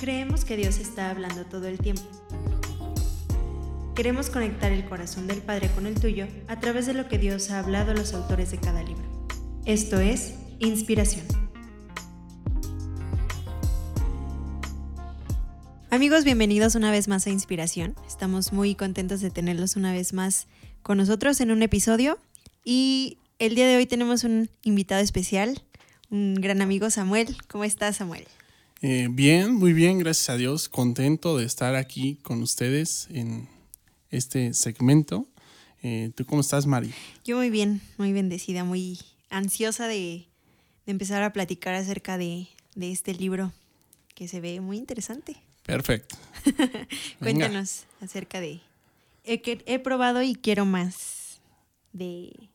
Creemos que Dios está hablando todo el tiempo. Queremos conectar el corazón del Padre con el tuyo a través de lo que Dios ha hablado a los autores de cada libro. Esto es Inspiración. Amigos, bienvenidos una vez más a Inspiración. Estamos muy contentos de tenerlos una vez más con nosotros en un episodio y el día de hoy tenemos un invitado especial, un gran amigo Samuel. ¿Cómo estás, Samuel? Eh, bien, muy bien, gracias a Dios. Contento de estar aquí con ustedes en este segmento. Eh, ¿Tú cómo estás, Mari? Yo muy bien, muy bendecida, muy ansiosa de, empezar a platicar acerca de, este libro que se ve muy interesante. Perfecto. Cuéntanos acerca de... He, he probado y quiero más de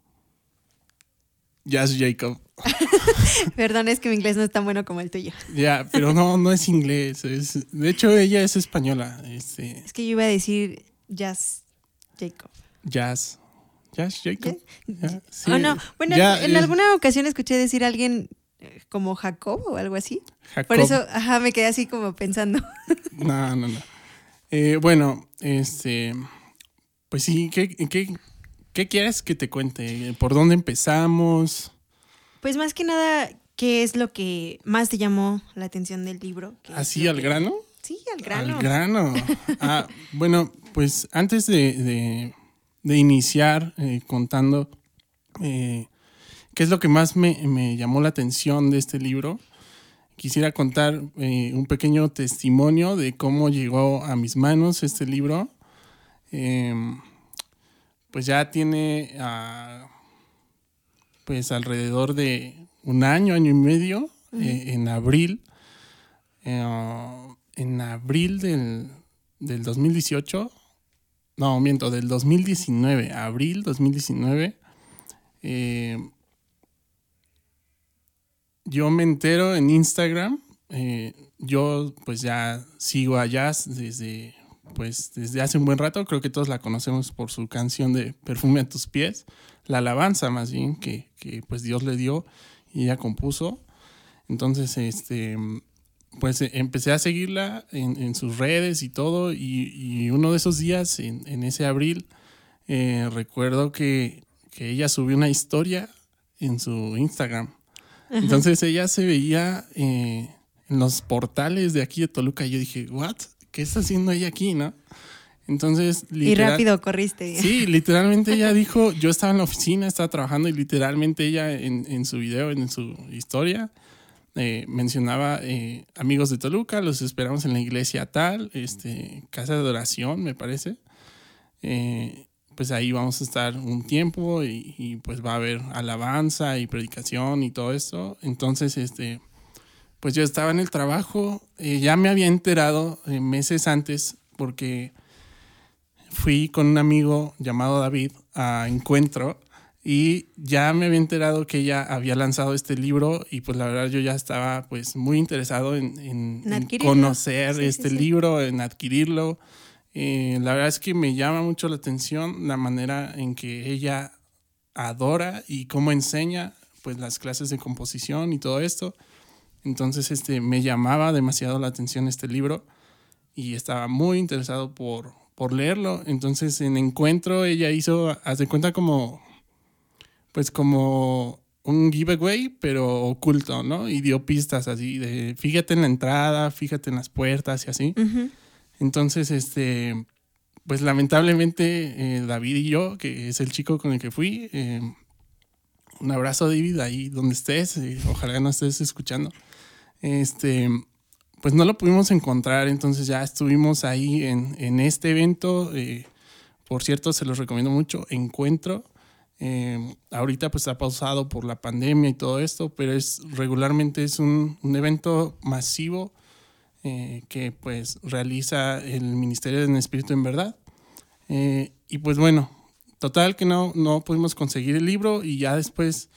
Jazz Jacob. Perdón, es que mi inglés no es tan bueno como el tuyo. Ya, pero no, no es inglés. de hecho, ella es española. Este. Es que yo iba a decir Jazz Jacob. Jazz. Jazz Jacob. oh, no. Bueno, en alguna ocasión escuché decir a alguien eh, como Jacob o algo así. Jacob. Por eso, ajá, me quedé así como pensando. No, no, no. Eh, bueno, este. Pues sí, ¿qué, qué, ¿Qué quieres que te cuente? ¿Por dónde empezamos? Pues más que nada, ¿qué es lo que más te llamó la atención del libro? ¿Así al grano? Sí, al grano. Al grano. ah, bueno, pues antes de, iniciar eh, contando eh, qué es lo que más me, llamó la atención de este libro, quisiera contar eh, un pequeño testimonio de cómo llegó a mis manos este libro. Pues ya tiene ah, pues alrededor de un año, año y medio, eh, en abril, eh, en abril del, del 2018, no, miento, del 2019, abril 2019, eh, yo me entero en Instagram, yo pues ya sigo a Jazz desde pues desde hace un buen rato, creo que todos la conocemos por su canción de Perfume a tus pies, la alabanza más bien que, pues Dios le dio y ella compuso. Entonces, este, pues empecé a seguirla en, sus redes y todo y, uno de esos días, en, ese abril, eh, recuerdo que, ella subió una historia en su Instagram. Entonces ella se veía eh, en los portales de aquí de Toluca y yo dije, ¿what? ¿Qué está haciendo ella aquí, no? Entonces, y rápido corriste. Sí, literalmente ella dijo, yo estaba en la oficina, estaba trabajando y literalmente ella en, su video, en su historia, eh, mencionaba eh, amigos de Toluca, los esperamos en la iglesia tal, este, casa de adoración, me parece. Eh, pues ahí vamos a estar un tiempo y, y, pues va a haber alabanza y predicación y todo esto. Entonces, este, pues yo estaba en el trabajo, eh, ya me había enterado eh, meses antes porque fui con un amigo llamado David a encuentro y ya me había enterado que ella había lanzado este libro y pues la verdad yo ya estaba pues muy interesado en, conocer este libro, en adquirirlo. Eh, la verdad es que me llama mucho la atención la manera en que ella adora y cómo enseña pues las clases de composición y todo esto. Entonces este, me llamaba demasiado la atención este libro y estaba muy interesado por, por leerlo. Entonces en encuentro ella hizo, haz de cuenta como, pues como un giveaway, pero oculto, ¿no? Y dio pistas así de, fíjate en la entrada, fíjate en las puertas y así. Entonces, este, pues lamentablemente eh, David y yo, que es el chico con el que fui, eh, un abrazo David ahí donde estés, eh, ojalá no estés escuchando este, pues no lo pudimos encontrar, entonces ya estuvimos ahí en, este evento. Eh, por cierto, se los recomiendo mucho, Encuentro. Eh, ahorita pues ha pausado por la pandemia y todo esto, pero es regularmente es un, evento masivo eh, que pues realiza el Ministerio del Espíritu en Verdad. y pues bueno, total que no, no pudimos conseguir el libro y ya después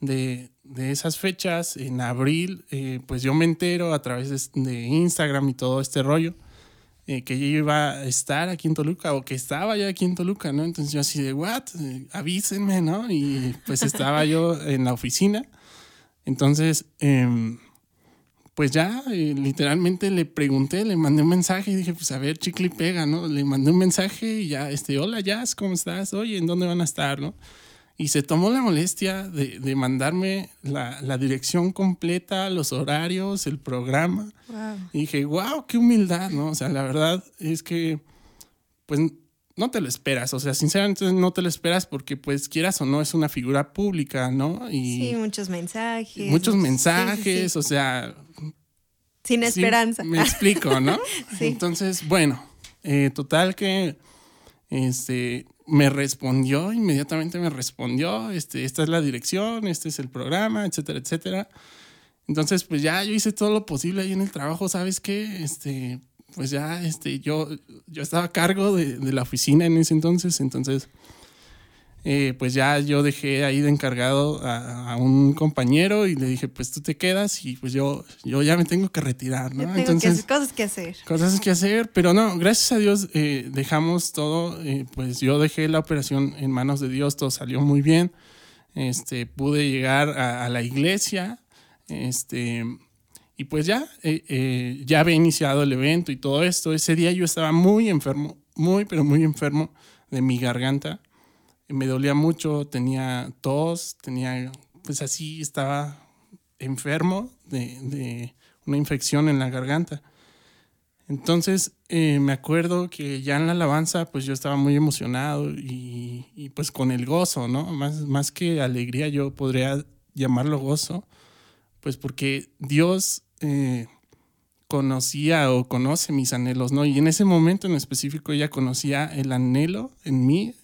de, de esas fechas, en abril, eh, pues yo me entero a través de, Instagram y todo este rollo, eh, que yo iba a estar aquí en Toluca o que estaba ya aquí en Toluca, ¿no? Entonces yo así de, ¿what? Eh, avísenme, ¿no? Y pues estaba yo en la oficina. Entonces, em, pues ya literalmente le pregunté, le mandé un mensaje y dije, pues a ver, chicle y pega, ¿no? Le mandé un mensaje y ya, este, hola Jazz, ¿cómo estás? Oye, ¿en dónde van a estar, no? Y se tomó la molestia de, mandarme la, dirección completa, los horarios, el programa. Y dije, wow, qué humildad, ¿no? O sea, la verdad es que, pues, no te lo esperas. O sea, sinceramente no te lo esperas porque, pues, quieras o no, es una figura pública, ¿no? Y sí, muchos mensajes. Muchos mensajes, o sea... Sin esperanza. me explico, ¿no? Entonces, bueno, eh, total que, este, me respondió, inmediatamente me respondió, este, esta es la dirección, este es el programa, etcétera, etcétera. Entonces, pues ya yo hice todo lo posible ahí en el trabajo, ¿sabes qué? Este, pues ya, este, yo, yo estaba a cargo de, de la oficina en ese entonces, entonces eh, pues ya yo dejé ahí de encargado a, un compañero y le dije, pues tú te quedas y pues yo, yo ya me tengo que retirar, ¿no? Entonces, cosas que hacer. Cosas que hacer, pero no, gracias a Dios eh, dejamos todo, eh, pues yo dejé la operación en manos de Dios, todo salió muy bien, este, pude llegar a, la iglesia, este, y pues ya, ya había iniciado el evento y todo esto, ese día yo estaba muy enfermo, muy, pero muy enfermo de mi garganta me dolía mucho, tenía tos, tenía, pues así estaba enfermo de, una infección en la garganta. Entonces eh, me acuerdo que ya en la alabanza pues yo estaba muy emocionado y, pues con el gozo, ¿no? Más, más que alegría yo podría llamarlo gozo, pues porque Dios eh, conocía o conoce mis anhelos, ¿no? Y en ese momento en específico ella conocía el anhelo en mí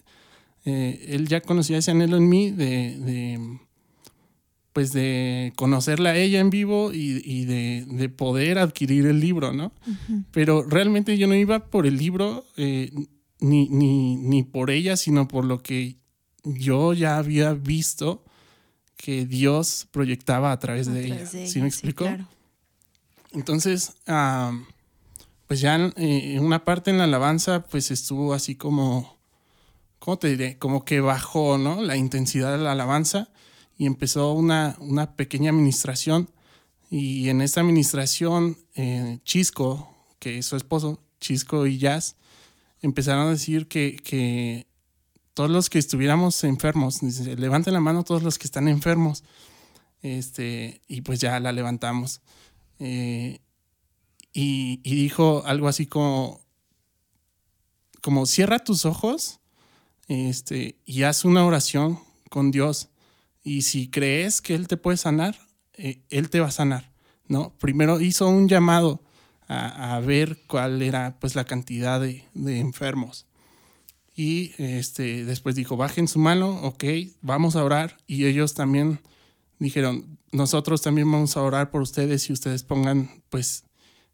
eh, él ya conocía ese anhelo en mí de, pues de conocerla a ella en vivo y, de, poder adquirir el libro, ¿no? Pero realmente yo no iba por el libro eh, ni, ni, por ella, sino por lo que yo ya había visto que Dios proyectaba a través, de, ella. ¿Sí me explicó? Entonces, pues ya en, eh, una parte en la alabanza, pues estuvo así como ¿cómo te diré? Como que bajó, ¿no? La intensidad de la alabanza y empezó una, una pequeña administración. Y en esta administración, eh, Chisco, que es su esposo, Chisco y Jazz, empezaron a decir que, que todos los que estuviéramos enfermos, levanten la mano todos los que están enfermos. Este, y pues ya la levantamos. Eh, y, y, dijo algo así como, como cierra tus ojos este, y haz una oración con Dios. Y si crees que Él te puede sanar, eh, Él te va a sanar, ¿no? Primero hizo un llamado a, ver cuál era pues la cantidad de, enfermos. Y este, después dijo, bajen su mano, ok, vamos a orar. Y ellos también dijeron, nosotros también vamos a orar por ustedes y ustedes pongan pues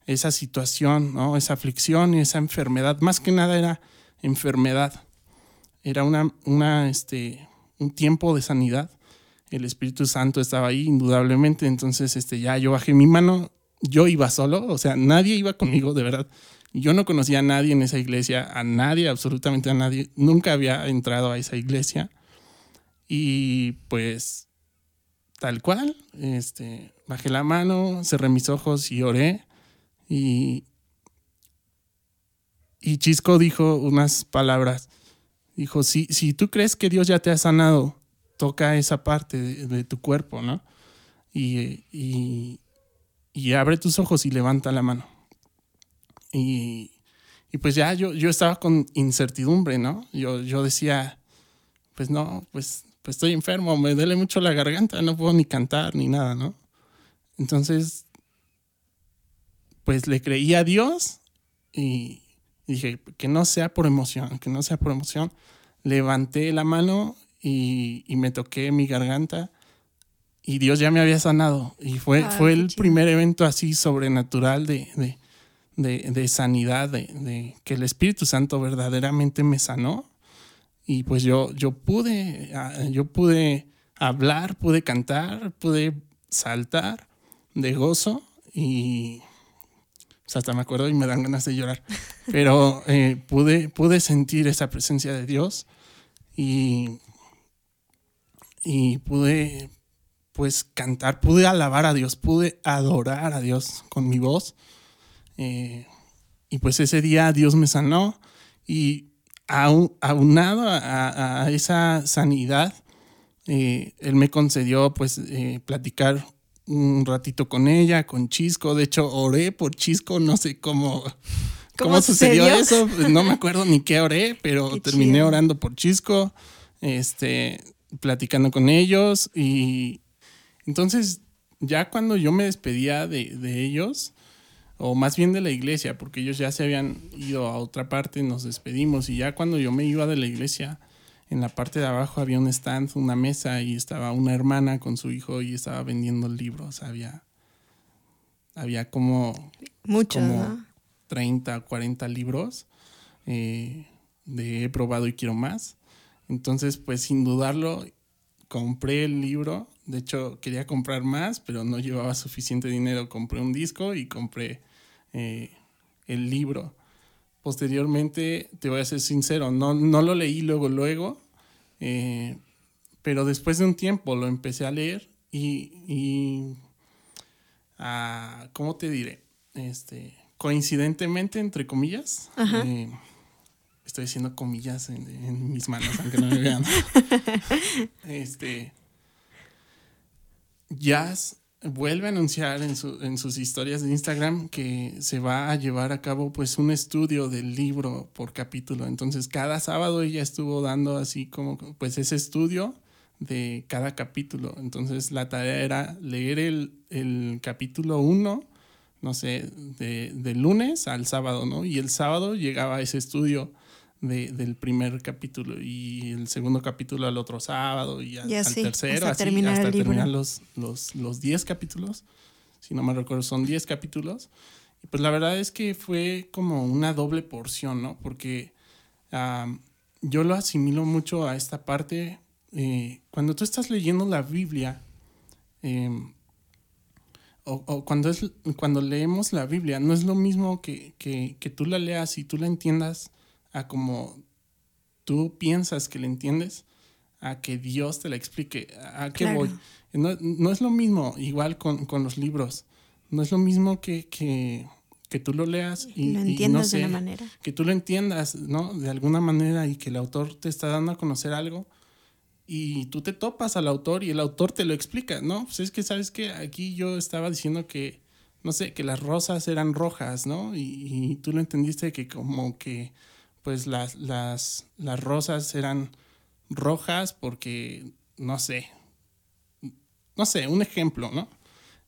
esa situación, ¿no? Esa aflicción y esa enfermedad. Más que nada era enfermedad era una, una, este, un tiempo de sanidad. El Espíritu Santo estaba ahí, indudablemente. Entonces, este, ya yo bajé mi mano. Yo iba solo, o sea, nadie iba conmigo, de verdad. Yo no conocía a nadie en esa iglesia, a nadie, absolutamente a nadie. Nunca había entrado a esa iglesia. Y pues, tal cual, este, bajé la mano, cerré mis ojos y oré. Y, y Chisco dijo unas palabras Dijo, si, si tú crees que Dios ya te ha sanado, toca esa parte de, tu cuerpo, ¿no? Y, y, abre tus ojos y levanta la mano. Y, y, pues ya yo, yo estaba con incertidumbre, ¿no? Yo, yo decía, pues no, pues, pues estoy enfermo, me duele mucho la garganta, no puedo ni cantar ni nada, ¿no? Entonces, pues le creí a Dios y, dije, que no sea por emoción, que no sea por emoción. Levanté la mano y, me toqué mi garganta y Dios ya me había sanado. Y fue, fue el primer evento así sobrenatural de, de, sanidad, de, que el Espíritu Santo verdaderamente me sanó. Y pues yo, yo pude, ah, yo pude hablar, pude cantar, pude saltar de gozo y o sea, hasta me acuerdo y me dan ganas de llorar. Pero eh, pude, pude sentir esa presencia de Dios y, y pude pues cantar, pude alabar a Dios, pude adorar a Dios con mi voz. Eh, y pues ese día Dios me sanó y aunado a, esa sanidad, eh, Él me concedió pues platicar un ratito con ella, con Chisco. De hecho, oré por Chisco, no sé cómo, cómo, sucedió, eso. No me acuerdo ni qué oré, pero terminé orando por Chisco, este, platicando con ellos y, entonces, ya cuando yo me despedía de, ellos, o más bien de la iglesia, porque ellos ya se habían ido a otra parte, nos despedimos, y ya cuando yo me iba de la iglesia, en la parte de abajo había un stand, una mesa, y estaba una hermana con su hijo y estaba vendiendo libros. Había, había como, Muchos, como 30, 40 libros eh, de he probado y quiero más. Entonces, pues sin dudarlo, compré el libro de hecho, quería comprar más, pero no llevaba suficiente dinero. Compré un disco y compré eh, el libro. Posteriormente, te voy a ser sincero, no, no lo leí luego, luego, eh, pero después de un tiempo lo empecé a leer y, y ah, ¿cómo te diré? Este, coincidentemente, entre comillas, eh, estoy haciendo comillas en, en, mis manos, aunque no me vean. este, Jazz vuelve a anunciar en, sus historias de Instagram que se va a llevar a cabo pues un estudio del libro por capítulo. Entonces cada sábado ella estuvo dando así como pues ese estudio de cada capítulo. Entonces la tarea era leer el, capítulo 1, no sé, de, de, lunes al sábado, ¿no? Y el sábado llegaba ese estudio del primer capítulo y el segundo capítulo al otro sábado y, al tercero, hasta terminar, hasta terminar los 10 los, diez capítulos. Si no me recuerdo, son 10 capítulos. Y pues la verdad es que fue como una doble porción, ¿no? Porque yo lo asimilo mucho a esta parte. Eh, cuando tú estás leyendo la Biblia, em, o, cuando, es, cuando leemos la Biblia, no es lo mismo que, que, que tú la leas y tú la entiendas a como tú piensas que le entiendes, a que Dios te la explique. ¿A qué voy? No, es lo mismo, igual con, los libros. No es lo mismo que, que, tú lo leas y, lo entiendas de una manera. Que tú lo entiendas, ¿no? De alguna manera y que el autor te está dando a conocer algo y tú te topas al autor y el autor te lo explica, ¿no? Pues es que, ¿sabes que Aquí yo estaba diciendo que, no sé, que las rosas eran rojas, ¿no? y tú lo entendiste que como que pues las, las, las rosas eran rojas porque, no sé, no sé, un ejemplo, ¿no?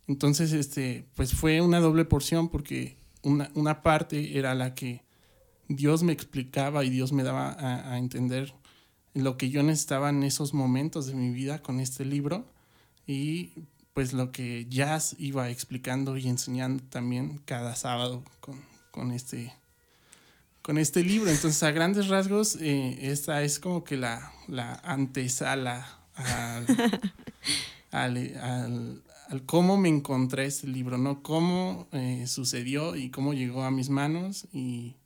Entonces, este, pues fue una doble porción porque una, una parte era la que Dios me explicaba y Dios me daba a, entender lo que yo necesitaba en esos momentos de mi vida con este libro y pues lo que Jazz iba explicando y enseñando también cada sábado con, con este con este libro. Entonces, a grandes rasgos, eh, esta es como que la, la antesala al, cómo me encontré este libro, ¿no? Cómo eh, sucedió y cómo llegó a mis manos. Y,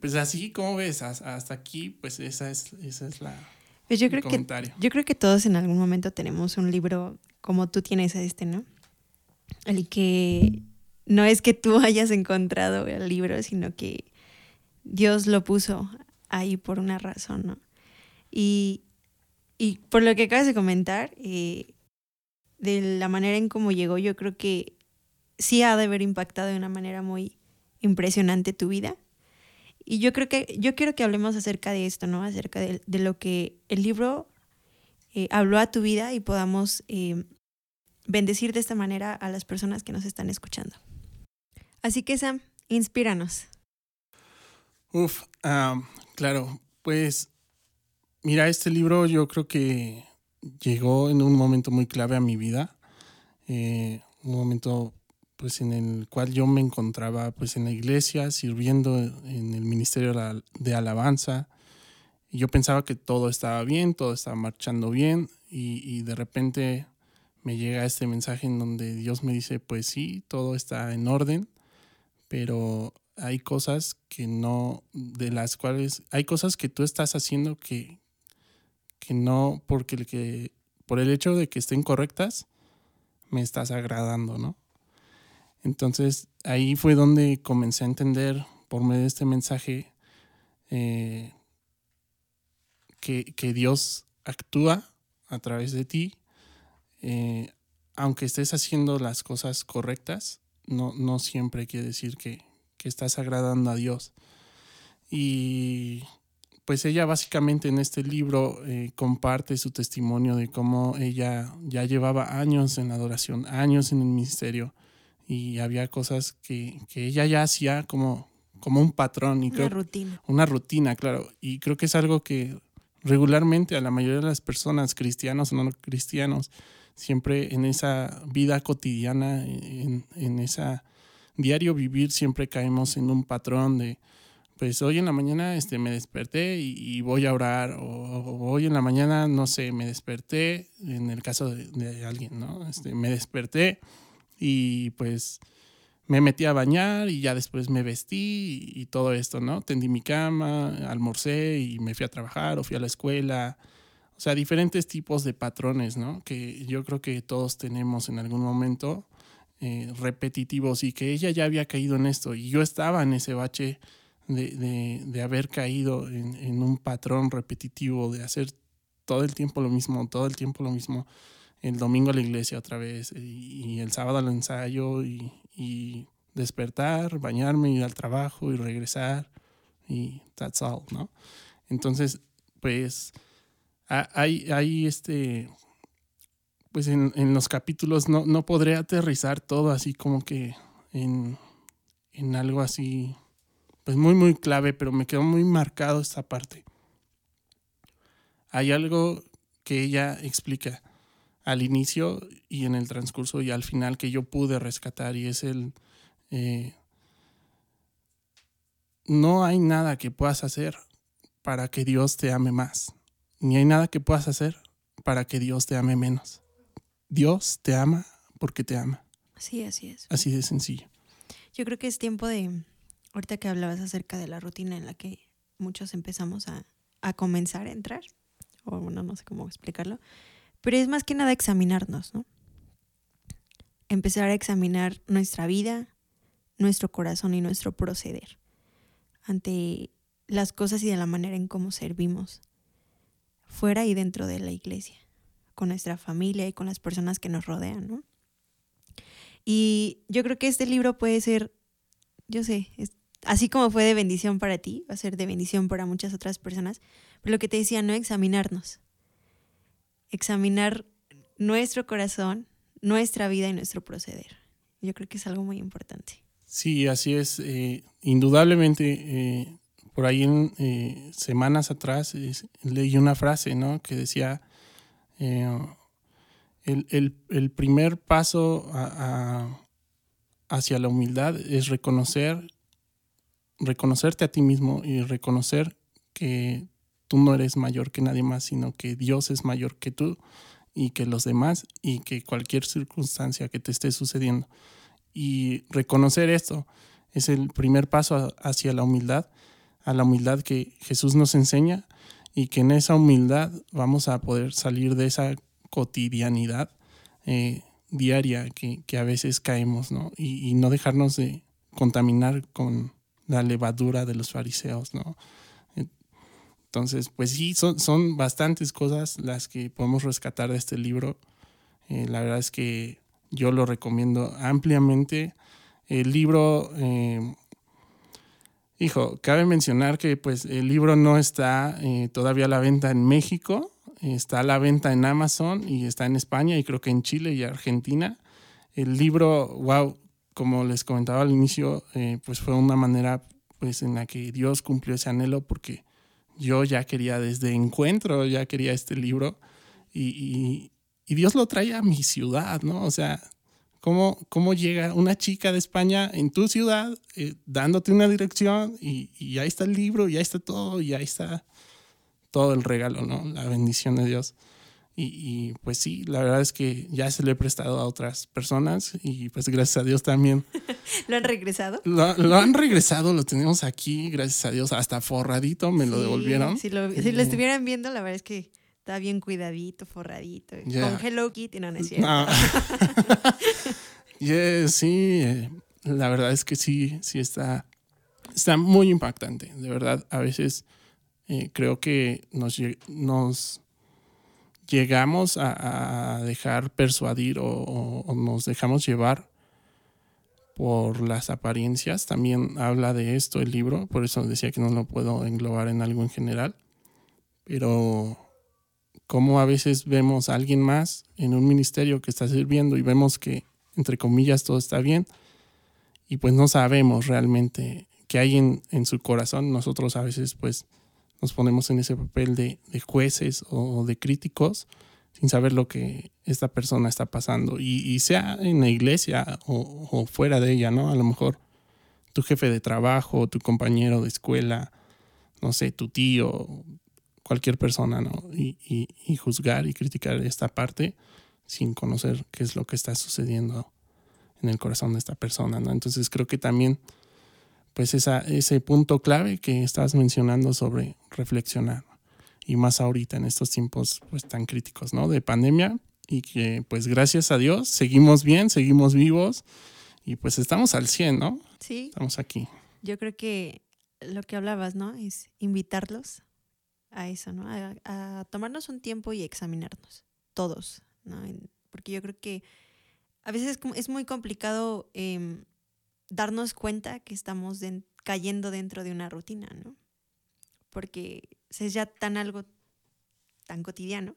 pues así, como ves, hasta aquí, pues esa es, esa es la... Pues yo creo, que, yo creo que todos en algún momento tenemos un libro como tú tienes este, ¿no? El que no es que tú hayas encontrado el libro, sino que Dios lo puso ahí por una razón, ¿no? Y, por lo que acabas de comentar, eh, de la manera en cómo llegó, yo creo que sí ha de haber impactado de una manera muy impresionante tu vida. Y yo creo que, yo quiero que hablemos acerca de esto, ¿no? Acerca de, lo que el libro eh, habló a tu vida y podamos eh, bendecir de esta manera a las personas que nos están escuchando. Así que Sam, inspíranos. Uf, claro, pues mira, este libro yo creo que llegó en un momento muy clave a mi vida, eh, un momento pues en el cual yo me encontraba pues en la iglesia sirviendo en el ministerio de alabanza y yo pensaba que todo estaba bien, todo estaba marchando bien y, y de repente me llega este mensaje en donde Dios me dice pues sí, todo está en orden, pero hay cosas que no, de las cuales, hay cosas que tú estás haciendo que, que no, porque el que, por el hecho de que estén correctas, me estás agradando, ¿no? Entonces ahí fue donde comencé a entender por medio de este mensaje eh, que, Dios actúa a través de ti, eh, aunque estés haciendo las cosas correctas, no, no siempre quiere decir que, que estás agradando a Dios. Y pues ella básicamente en este libro eh, comparte su testimonio de cómo ella ya llevaba años en la adoración, años en el ministerio y había cosas que, ella ya hacía como, como un patrón. Y una rutina. Una rutina, claro. Y creo que es algo que regularmente a la mayoría de las personas, cristianos o no cristianos, siempre en esa vida cotidiana, en, en esa diario vivir, siempre caemos en un patrón de pues hoy en la mañana este, me desperté y, voy a orar, o, hoy en la mañana, no sé, me desperté, en el caso de, alguien, ¿no? Este, me desperté y pues me metí a bañar y ya después me vestí y, todo esto, ¿no? Tendí mi cama, almorcé y me fui a trabajar o fui a la escuela. O sea, diferentes tipos de patrones, ¿no? Que yo creo que todos tenemos en algún momento eh, repetitivos y que ella ya había caído en esto y yo estaba en ese bache de, haber caído en, un patrón repetitivo, de hacer todo el tiempo lo mismo, todo el tiempo lo mismo, el domingo a la iglesia otra vez y, el sábado al ensayo y, despertar, bañarme, ir al trabajo y regresar y that's all, ¿no? Entonces, pues hay, hay este, pues en, los capítulos no, no podré aterrizar todo así como que en, en algo así pues muy, muy clave, pero me quedó muy marcado esta parte. Hay algo que ella explica al inicio y en el transcurso y al final que yo pude rescatar y es el... Eh, no hay nada que puedas hacer para que Dios te ame más, ni hay nada que puedas hacer para que Dios te ame menos. Dios te ama porque te ama. Sí, así es. Así de sencillo. Yo creo que es tiempo de, ahorita que hablabas acerca de la rutina en la que muchos empezamos a, comenzar a entrar, o bueno, no sé cómo explicarlo, pero es más que nada examinarnos, ¿no? Empezar a examinar nuestra vida, nuestro corazón y nuestro proceder ante las cosas y de la manera en cómo servimos, fuera y dentro de la iglesia, con nuestra familia y con las personas que nos rodean, ¿no? Y yo creo que este libro puede ser, yo sé, así como fue de bendición para ti, va a ser de bendición para muchas otras personas. Pero lo que te decía, no examinarnos. Examinar nuestro corazón, nuestra vida y nuestro proceder. Yo creo que es algo muy importante. Sí, así es. Eh, indudablemente, eh, por ahí en eh, semanas atrás leí una frase, ¿no? Que decía, el, primer paso hacia la humildad es reconocer reconocerte a ti mismo y reconocer que tú no eres mayor que nadie más, sino que Dios es mayor que tú y que los demás y que cualquier circunstancia que te esté sucediendo. Y reconocer esto es el primer paso hacia la humildad, a la humildad que Jesús nos enseña y que en esa humildad vamos a poder salir de esa cotidianidad eh, diaria que, a veces caemos, ¿no? y no dejarnos de contaminar con la levadura de los fariseos, ¿no? Entonces, pues sí, son, son bastantes cosas las que podemos rescatar de este libro. Eh, la verdad es que yo lo recomiendo ampliamente. El libro, eh, hijo, cabe mencionar que pues el libro no está eh, todavía a la venta en México, está a la venta en Amazon y está en España y creo que en Chile y Argentina. El libro, wow, como les comentaba al inicio, eh, pues fue una manera pues en la que Dios cumplió ese anhelo porque yo ya quería desde encuentro, ya quería este libro y, Dios lo trae a mi ciudad, ¿no? O sea, ¿cómo, cómo llega una chica de España en tu ciudad eh, dándote una dirección y, y ahí está el libro, y ahí está todo, y ahí está todo el regalo, ¿no? La bendición de Dios. Y, pues sí, la verdad es que ya se lo he prestado a otras personas y pues gracias a Dios también. ¿Lo han regresado? Lo, han regresado, lo tenemos aquí, gracias a Dios, hasta forradito me lo devolvieron. Si lo, si lo estuvieran viendo, la verdad es que Está bien cuidadito, forradito. Con Hello Kitty, no, no es cierto. No. Yes, sí, eh, la verdad es que sí, sí está, está muy impactante. De verdad, a veces eh, creo que nos, lle- nos llegamos a, a dejar persuadir o, o- o nos dejamos llevar por las apariencias. También habla de esto el libro, por eso decía que no lo puedo englobar en algo en general. Pero como a veces vemos a alguien más en un ministerio que está sirviendo y vemos que, entre comillas, todo está bien y pues no sabemos realmente qué hay en, en su corazón. Nosotros a veces pues nos ponemos en ese papel de, jueces o de críticos sin saber lo que esta persona está pasando y, sea en la iglesia o fuera de ella, ¿no? A lo mejor tu jefe de trabajo, tu compañero de escuela, no sé, tu tío, cualquier persona, ¿no? Y, y- y juzgar y criticar esta parte sin conocer qué es lo que está sucediendo en el corazón de esta persona, ¿no? Entonces creo que también, pues esa, ese punto clave que estás mencionando sobre reflexionar, y más ahorita en estos tiempos pues tan críticos, ¿no? De pandemia y que pues gracias a Dios seguimos bien, seguimos vivos y pues estamos al 100, ¿no? Sí, Estamos aquí. yo creo que lo que hablabas, ¿no? Es invitarlos a eso, ¿no? A, a tomarnos un tiempo y examinarnos, todos, ¿no? Porque yo creo que a veces es muy complicado em, darnos cuenta que estamos cayendo dentro de una rutina, ¿no? Porque es ya tan algo tan cotidiano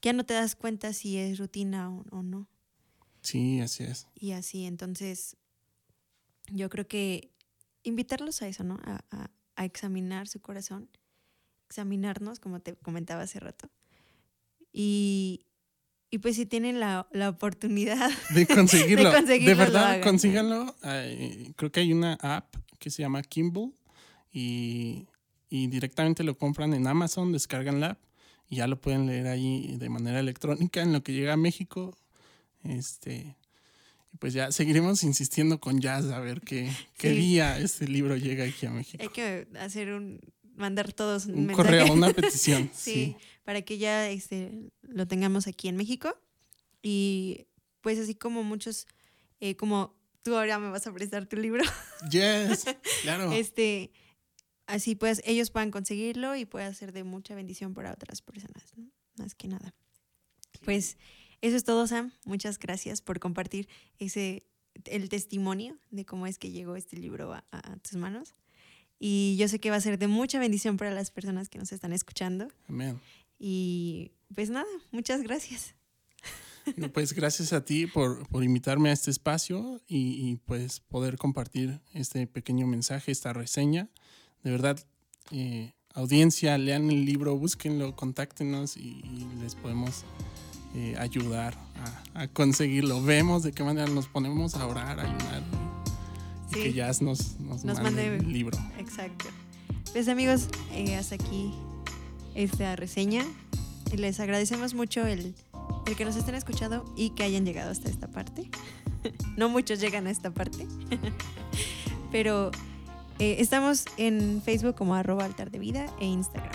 que ya no te das cuenta si es rutina o, o no. Sí, así es. Y así, entonces, yo creo que invitarlos a eso, ¿no? A, a- a examinar su corazón, examinarnos, como te comentaba hace rato. Y, y pues si tienen la, la oportunidad, De conseguirlo. De conseguirlo, De verdad, consíganlo. Creo que hay una app que se llama Kimball y, y directamente lo compran en Amazon, descargan la app y ya lo pueden leer ahí de manera electrónica en lo que llega a México. Este, pues ya seguiremos insistiendo con Jazz a ver qué, qué Sí. día este libro llega aquí a México. hay que hacer un, mandar todos un, Un mensaje. correo, una petición. sí, sí. para que ya este, lo tengamos aquí en México. Y pues así como muchos, eh, como tú ahora me vas a prestar tu libro. Yes, claro. este así pues ellos puedan conseguirlo y pueda ser de mucha bendición para otras personas, ¿no? Más que nada. Pues eso es todo, Sam. Muchas gracias por compartir ese el testimonio de cómo es que llegó este libro a, a tus manos. Y yo sé que va a ser de mucha bendición para las personas que nos están escuchando. Amén. Y pues nada, muchas gracias. Pues gracias a ti por, por invitarme a este espacio y, y, pues poder compartir este pequeño mensaje, esta reseña. De verdad, eh, audiencia, lean el libro, búsquenlo, contáctenos y, y les podemos eh, ayudar a, a conseguirlo. Vemos de qué manera nos ponemos a orar, a ayunar y Sí. que Jazz nos, nos, Nos mande mande- el libro. Exacto. Pues amigos, eh, hasta aquí esta reseña. Les agradecemos mucho el, el que nos estén escuchando y que hayan llegado hasta esta parte. no muchos llegan a esta parte. Pero eh, estamos en Facebook como arroba altar de vida e Instagram.